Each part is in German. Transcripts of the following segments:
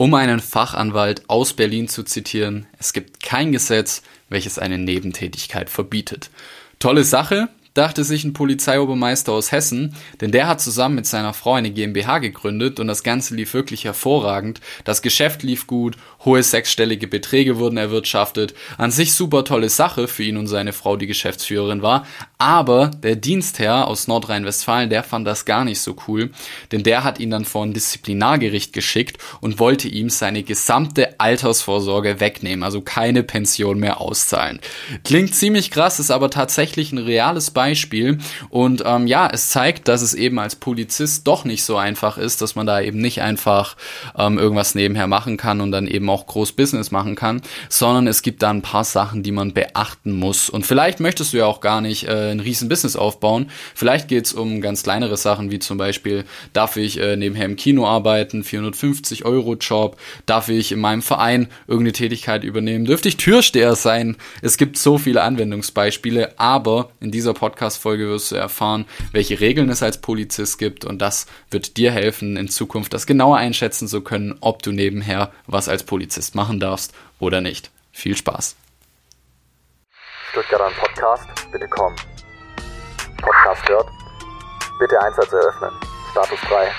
Um einen Fachanwalt aus Berlin zu zitieren, es gibt kein Gesetz, welches eine Nebentätigkeit verbietet. Tolle Sache, dachte sich ein Polizeiobermeister aus Hessen, denn der hat zusammen mit seiner Frau eine GmbH gegründet und das Ganze lief wirklich hervorragend. Das Geschäft lief gut, hohe sechsstellige Beträge wurden erwirtschaftet. An sich super tolle Sache für ihn und seine Frau, die Geschäftsführerin war. Aber der Dienstherr aus Nordrhein-Westfalen, der fand das gar nicht so cool, denn der hat ihn dann vor ein Disziplinargericht geschickt und wollte ihm seine gesamte Altersvorsorge wegnehmen, also keine Pension mehr auszahlen. Klingt ziemlich krass, ist aber tatsächlich ein reales Beispiel. Und ähm, ja, es zeigt, dass es eben als Polizist doch nicht so einfach ist, dass man da eben nicht einfach ähm, irgendwas nebenher machen kann und dann eben auch groß Business machen kann, sondern es gibt da ein paar Sachen, die man beachten muss. Und vielleicht möchtest du ja auch gar nicht äh, ein riesen Business aufbauen. Vielleicht geht es um ganz kleinere Sachen, wie zum Beispiel, darf ich äh, nebenher im Kino arbeiten, 450 Euro Job, darf ich in meinem Verein irgendeine Tätigkeit übernehmen, dürfte ich Türsteher sein. Es gibt so viele Anwendungsbeispiele, aber in dieser Podcast Podcast-Folge wirst du erfahren, welche Regeln es als Polizist gibt und das wird dir helfen, in Zukunft das genauer einschätzen zu können, ob du nebenher was als Polizist machen darfst oder nicht. Viel Spaß. Stuttgarter Podcast, bitte komm. Podcast hört. Bitte Einsatz eröffnen. Status frei.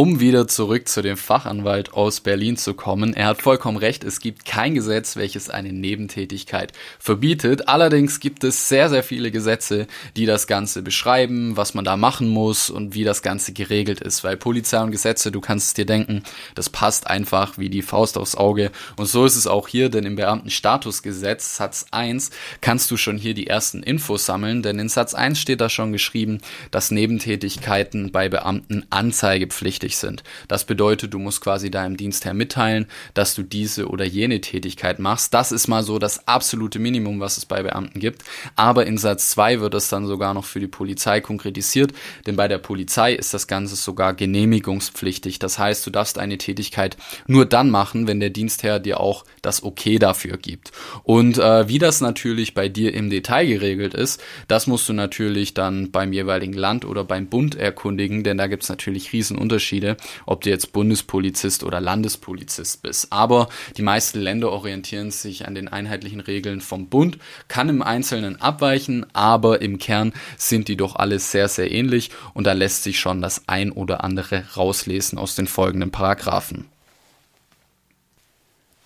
Um wieder zurück zu dem Fachanwalt aus Berlin zu kommen, er hat vollkommen recht, es gibt kein Gesetz, welches eine Nebentätigkeit verbietet. Allerdings gibt es sehr, sehr viele Gesetze, die das Ganze beschreiben, was man da machen muss und wie das Ganze geregelt ist. Weil Polizei und Gesetze, du kannst es dir denken, das passt einfach wie die Faust aufs Auge. Und so ist es auch hier, denn im Beamtenstatusgesetz Satz 1 kannst du schon hier die ersten Infos sammeln, denn in Satz 1 steht da schon geschrieben, dass Nebentätigkeiten bei Beamten anzeigepflichtig notwendig sind. Das bedeutet, du musst quasi deinem Dienstherr mitteilen, dass du diese oder jene Tätigkeit machst. Das ist mal so das absolute Minimum, was es bei Beamten gibt. Aber in Satz 2 wird es dann sogar noch für die Polizei konkretisiert, denn bei der Polizei ist das Ganze sogar genehmigungspflichtig. Das heißt, du darfst eine Tätigkeit nur dann machen, wenn der Dienstherr dir auch das Okay dafür gibt. Und äh, wie das natürlich bei dir im Detail geregelt ist, das musst du natürlich dann beim jeweiligen Land oder beim Bund erkundigen, denn da gibt es natürlich Riesenunterschiede Unterschiede, ob du jetzt Bundespolizist oder Landespolizist bist. Aber die meisten Länder orientieren sich an den einheitlichen Regeln vom Bund, kann im Einzelnen abweichen, aber im Kern sind die doch alle sehr, sehr ähnlich und da lässt sich schon das ein oder andere rauslesen aus den folgenden Paragraphen.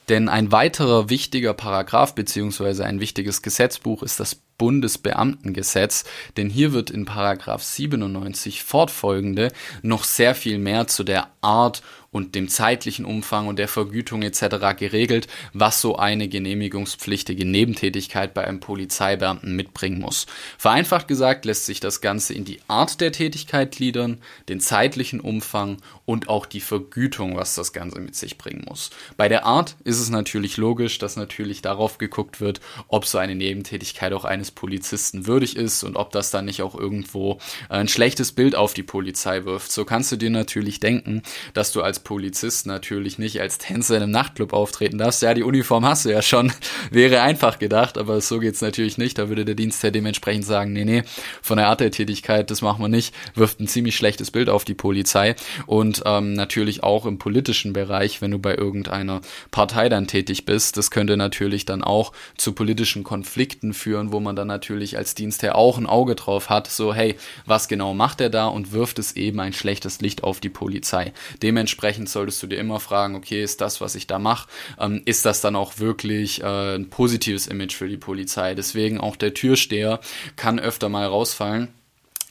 Denn ein weiterer wichtiger Paragraph beziehungsweise ein wichtiges Gesetzbuch ist das Bundesbeamtengesetz, denn hier wird in Paragraph 97 fortfolgende noch sehr viel mehr zu der Art und dem zeitlichen Umfang und der Vergütung etc. geregelt, was so eine genehmigungspflichtige Nebentätigkeit bei einem Polizeibeamten mitbringen muss. Vereinfacht gesagt lässt sich das Ganze in die Art der Tätigkeit gliedern, den zeitlichen Umfang und auch die Vergütung, was das Ganze mit sich bringen muss. Bei der Art ist es natürlich logisch, dass natürlich darauf geguckt wird, ob so eine Nebentätigkeit auch eines Polizisten würdig ist und ob das dann nicht auch irgendwo ein schlechtes Bild auf die Polizei wirft. So kannst du dir natürlich denken, dass du als Polizist natürlich nicht als Tänzer in einem Nachtclub auftreten darfst. Ja, die Uniform hast du ja schon. Wäre einfach gedacht, aber so geht's natürlich nicht. Da würde der Dienstherr dementsprechend sagen, nee, nee, von der Art der Tätigkeit, das machen wir nicht. Wirft ein ziemlich schlechtes Bild auf die Polizei. Und ähm, natürlich auch im politischen Bereich, wenn du bei irgendeiner Partei dann tätig bist, das könnte natürlich dann auch zu politischen Konflikten führen, wo man dann natürlich als Dienstherr auch ein Auge drauf hat. So, hey, was genau macht er da? Und wirft es eben ein schlechtes Licht auf die Polizei. Dementsprechend dementsprechend solltest du dir immer fragen, okay, ist das, was ich da mache, ähm, ist das dann auch wirklich äh, ein positives Image für die Polizei? Deswegen auch der Türsteher kann öfter mal rausfallen.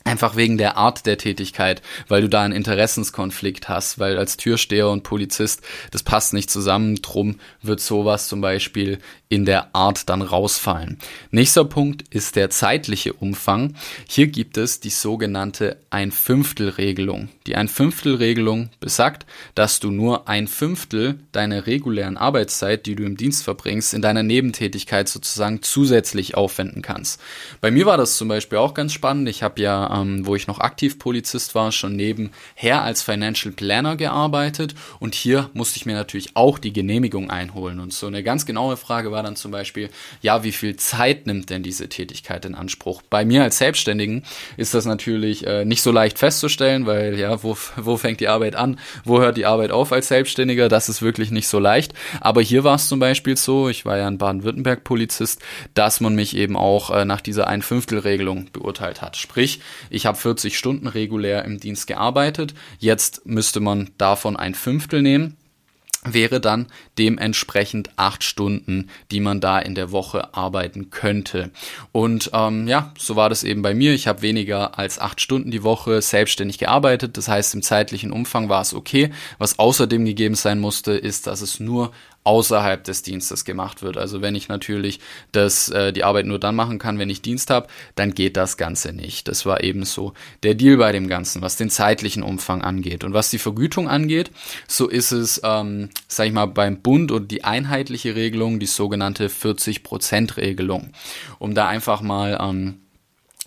Einfach wegen der Art der Tätigkeit, weil du da einen Interessenskonflikt hast, weil als Türsteher und Polizist, das passt nicht zusammen, drum wird sowas zum Beispiel in der Art dann rausfallen. Nächster Punkt ist der zeitliche Umfang. Hier gibt es die sogenannte ein Fünftel Regelung. Die ein Fünftel Regelung besagt, dass du nur ein Fünftel deiner regulären Arbeitszeit, die du im Dienst verbringst, in deiner Nebentätigkeit sozusagen zusätzlich aufwenden kannst. Bei mir war das zum Beispiel auch ganz spannend. Ich habe ja, ähm, wo ich noch aktiv Polizist war, schon nebenher als Financial Planner gearbeitet und hier musste ich mir natürlich auch die Genehmigung einholen. Und so eine ganz genaue Frage war war dann zum Beispiel, ja, wie viel Zeit nimmt denn diese Tätigkeit in Anspruch? Bei mir als Selbstständigen ist das natürlich äh, nicht so leicht festzustellen, weil ja, wo, wo fängt die Arbeit an, wo hört die Arbeit auf als Selbstständiger? Das ist wirklich nicht so leicht. Aber hier war es zum Beispiel so, ich war ja ein Baden-Württemberg Polizist, dass man mich eben auch äh, nach dieser Ein-Fünftel-Regelung beurteilt hat. Sprich, ich habe 40 Stunden regulär im Dienst gearbeitet. Jetzt müsste man davon ein Fünftel nehmen wäre dann dementsprechend acht Stunden, die man da in der Woche arbeiten könnte. Und ähm, ja, so war das eben bei mir. Ich habe weniger als acht Stunden die Woche selbstständig gearbeitet. Das heißt, im zeitlichen Umfang war es okay. Was außerdem gegeben sein musste, ist, dass es nur außerhalb des Dienstes gemacht wird. Also wenn ich natürlich das, äh, die Arbeit nur dann machen kann, wenn ich Dienst habe, dann geht das Ganze nicht. Das war eben so der Deal bei dem Ganzen, was den zeitlichen Umfang angeht. Und was die Vergütung angeht, so ist es, ähm, sag ich mal, beim Bund und die einheitliche Regelung, die sogenannte 40-Prozent-Regelung. Um da einfach mal ähm,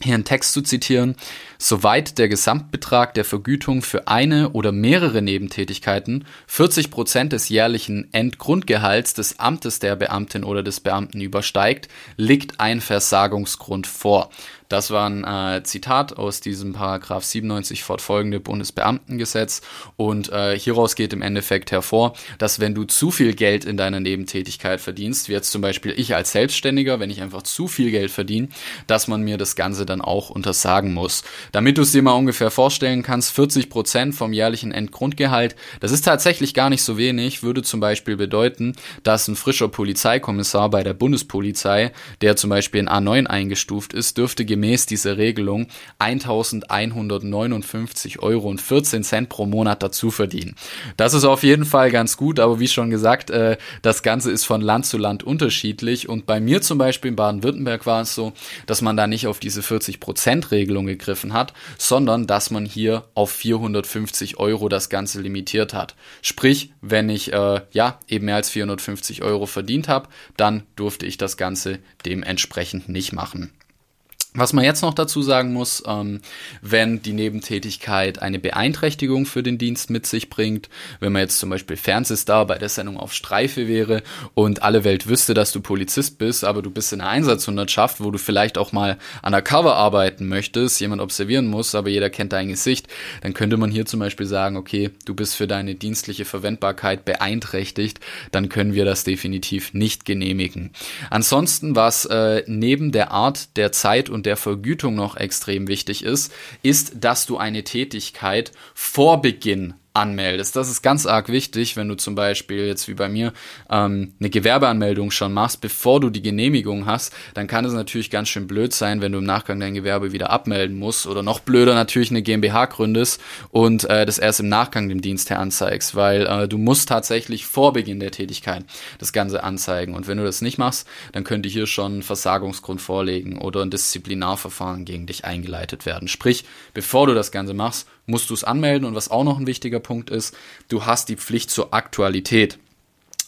hier einen Text zu zitieren, soweit der Gesamtbetrag der Vergütung für eine oder mehrere Nebentätigkeiten 40 Prozent des jährlichen Endgrundgehalts des Amtes der Beamtin oder des Beamten übersteigt, liegt ein Versagungsgrund vor. Das war ein äh, Zitat aus diesem Paragraph 97 fortfolgende Bundesbeamtengesetz und äh, hieraus geht im Endeffekt hervor, dass wenn du zu viel Geld in deiner Nebentätigkeit verdienst, wie jetzt zum Beispiel ich als Selbstständiger, wenn ich einfach zu viel Geld verdiene, dass man mir das Ganze dann auch untersagen muss. Damit du es dir mal ungefähr vorstellen kannst, 40 Prozent vom jährlichen Endgrundgehalt, das ist tatsächlich gar nicht so wenig, würde zum Beispiel bedeuten, dass ein frischer Polizeikommissar bei der Bundespolizei, der zum Beispiel in A9 eingestuft ist, dürfte gemäß dieser Regelung 1159 Euro und 14 Cent pro Monat dazu verdienen. Das ist auf jeden Fall ganz gut, aber wie schon gesagt, äh, das Ganze ist von Land zu Land unterschiedlich und bei mir zum Beispiel in Baden-Württemberg war es so, dass man da nicht auf diese 40%-Regelung gegriffen hat, sondern dass man hier auf 450 Euro das Ganze limitiert hat. Sprich, wenn ich äh, ja eben mehr als 450 Euro verdient habe, dann durfte ich das Ganze dementsprechend nicht machen. Was man jetzt noch dazu sagen muss, ähm, wenn die Nebentätigkeit eine Beeinträchtigung für den Dienst mit sich bringt, wenn man jetzt zum Beispiel Fernsehstar bei der Sendung auf Streife wäre und alle Welt wüsste, dass du Polizist bist, aber du bist in einer Einsatzhundertschaft, wo du vielleicht auch mal undercover arbeiten möchtest, jemand observieren muss, aber jeder kennt dein Gesicht, dann könnte man hier zum Beispiel sagen, okay, du bist für deine dienstliche Verwendbarkeit beeinträchtigt, dann können wir das definitiv nicht genehmigen. Ansonsten, was äh, neben der Art der Zeit und der Vergütung noch extrem wichtig ist, ist, dass du eine Tätigkeit vor Beginn anmeldest. Das ist ganz arg wichtig, wenn du zum Beispiel jetzt wie bei mir ähm, eine Gewerbeanmeldung schon machst, bevor du die Genehmigung hast, dann kann es natürlich ganz schön blöd sein, wenn du im Nachgang dein Gewerbe wieder abmelden musst oder noch blöder natürlich eine GmbH gründest und äh, das erst im Nachgang dem Dienstherr anzeigst, weil äh, du musst tatsächlich vor Beginn der Tätigkeit das Ganze anzeigen und wenn du das nicht machst, dann könnte hier schon ein Versagungsgrund vorlegen oder ein Disziplinarverfahren gegen dich eingeleitet werden. Sprich, bevor du das Ganze machst, musst du es anmelden und was auch noch ein wichtiger Punkt ist, du hast die Pflicht zur Aktualität.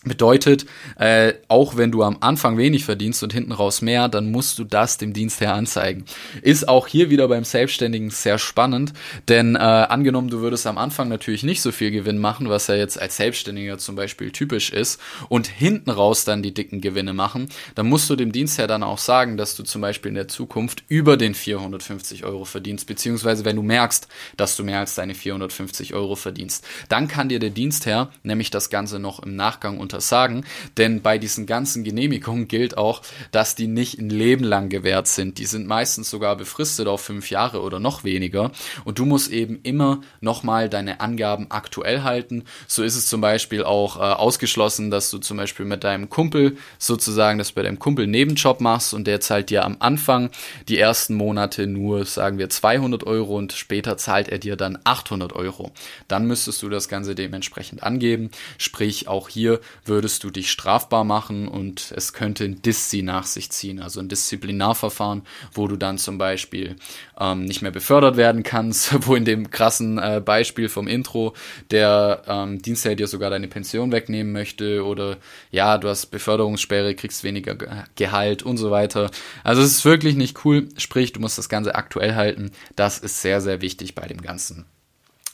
Bedeutet, äh, auch wenn du am Anfang wenig verdienst und hinten raus mehr, dann musst du das dem Dienstherr anzeigen. Ist auch hier wieder beim Selbstständigen sehr spannend, denn äh, angenommen, du würdest am Anfang natürlich nicht so viel Gewinn machen, was ja jetzt als Selbstständiger zum Beispiel typisch ist, und hinten raus dann die dicken Gewinne machen, dann musst du dem Dienstherr dann auch sagen, dass du zum Beispiel in der Zukunft über den 450 Euro verdienst, beziehungsweise wenn du merkst, dass du mehr als deine 450 Euro verdienst, dann kann dir der Dienstherr nämlich das Ganze noch im Nachgang untersagen, denn bei diesen ganzen Genehmigungen gilt auch, dass die nicht ein Leben lang gewährt sind. Die sind meistens sogar befristet auf fünf Jahre oder noch weniger und du musst eben immer nochmal deine Angaben aktuell halten. So ist es zum Beispiel auch äh, ausgeschlossen, dass du zum Beispiel mit deinem Kumpel sozusagen, dass du bei deinem Kumpel Nebenjob machst und der zahlt dir am Anfang die ersten Monate nur, sagen wir, 200 Euro und später zahlt er dir dann 800 Euro. Dann müsstest du das Ganze dementsprechend angeben. Sprich, auch hier würdest du dich strafbar machen und es könnte ein Diszi nach sich ziehen, also ein Disziplinarverfahren, wo du dann zum Beispiel ähm, nicht mehr befördert werden kannst, wo in dem krassen äh, Beispiel vom Intro der ähm, Dienstherr dir sogar deine Pension wegnehmen möchte oder ja, du hast Beförderungssperre, kriegst weniger Gehalt und so weiter. Also es ist wirklich nicht cool, sprich, du musst das Ganze aktuell halten. Das ist sehr, sehr wichtig bei dem Ganzen.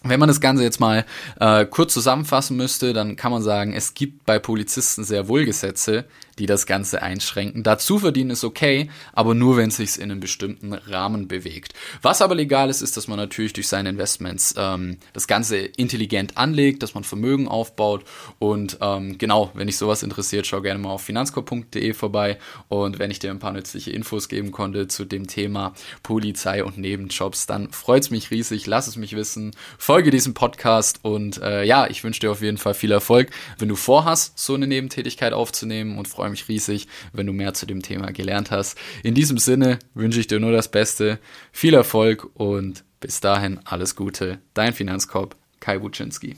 Wenn man das Ganze jetzt mal äh, kurz zusammenfassen müsste, dann kann man sagen, es gibt bei Polizisten sehr wohl Gesetze, die das Ganze einschränken. Dazu verdienen ist okay, aber nur wenn es sich in einem bestimmten Rahmen bewegt. Was aber legal ist, ist, dass man natürlich durch seine Investments ähm, das Ganze intelligent anlegt, dass man Vermögen aufbaut. Und ähm, genau, wenn dich sowas interessiert, schau gerne mal auf finanzkorb.de vorbei. Und wenn ich dir ein paar nützliche Infos geben konnte zu dem Thema Polizei und Nebenjobs, dann freut's mich riesig, lass es mich wissen, folge diesem Podcast und äh, ja, ich wünsche dir auf jeden Fall viel Erfolg, wenn du vorhast, so eine Nebentätigkeit aufzunehmen und freue mich riesig, wenn du mehr zu dem Thema gelernt hast. In diesem Sinne wünsche ich dir nur das Beste, viel Erfolg und bis dahin alles Gute. Dein Finanzkorb, Kai Buczynski.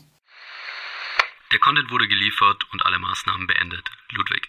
Der Content wurde geliefert und alle Maßnahmen beendet. Ludwig.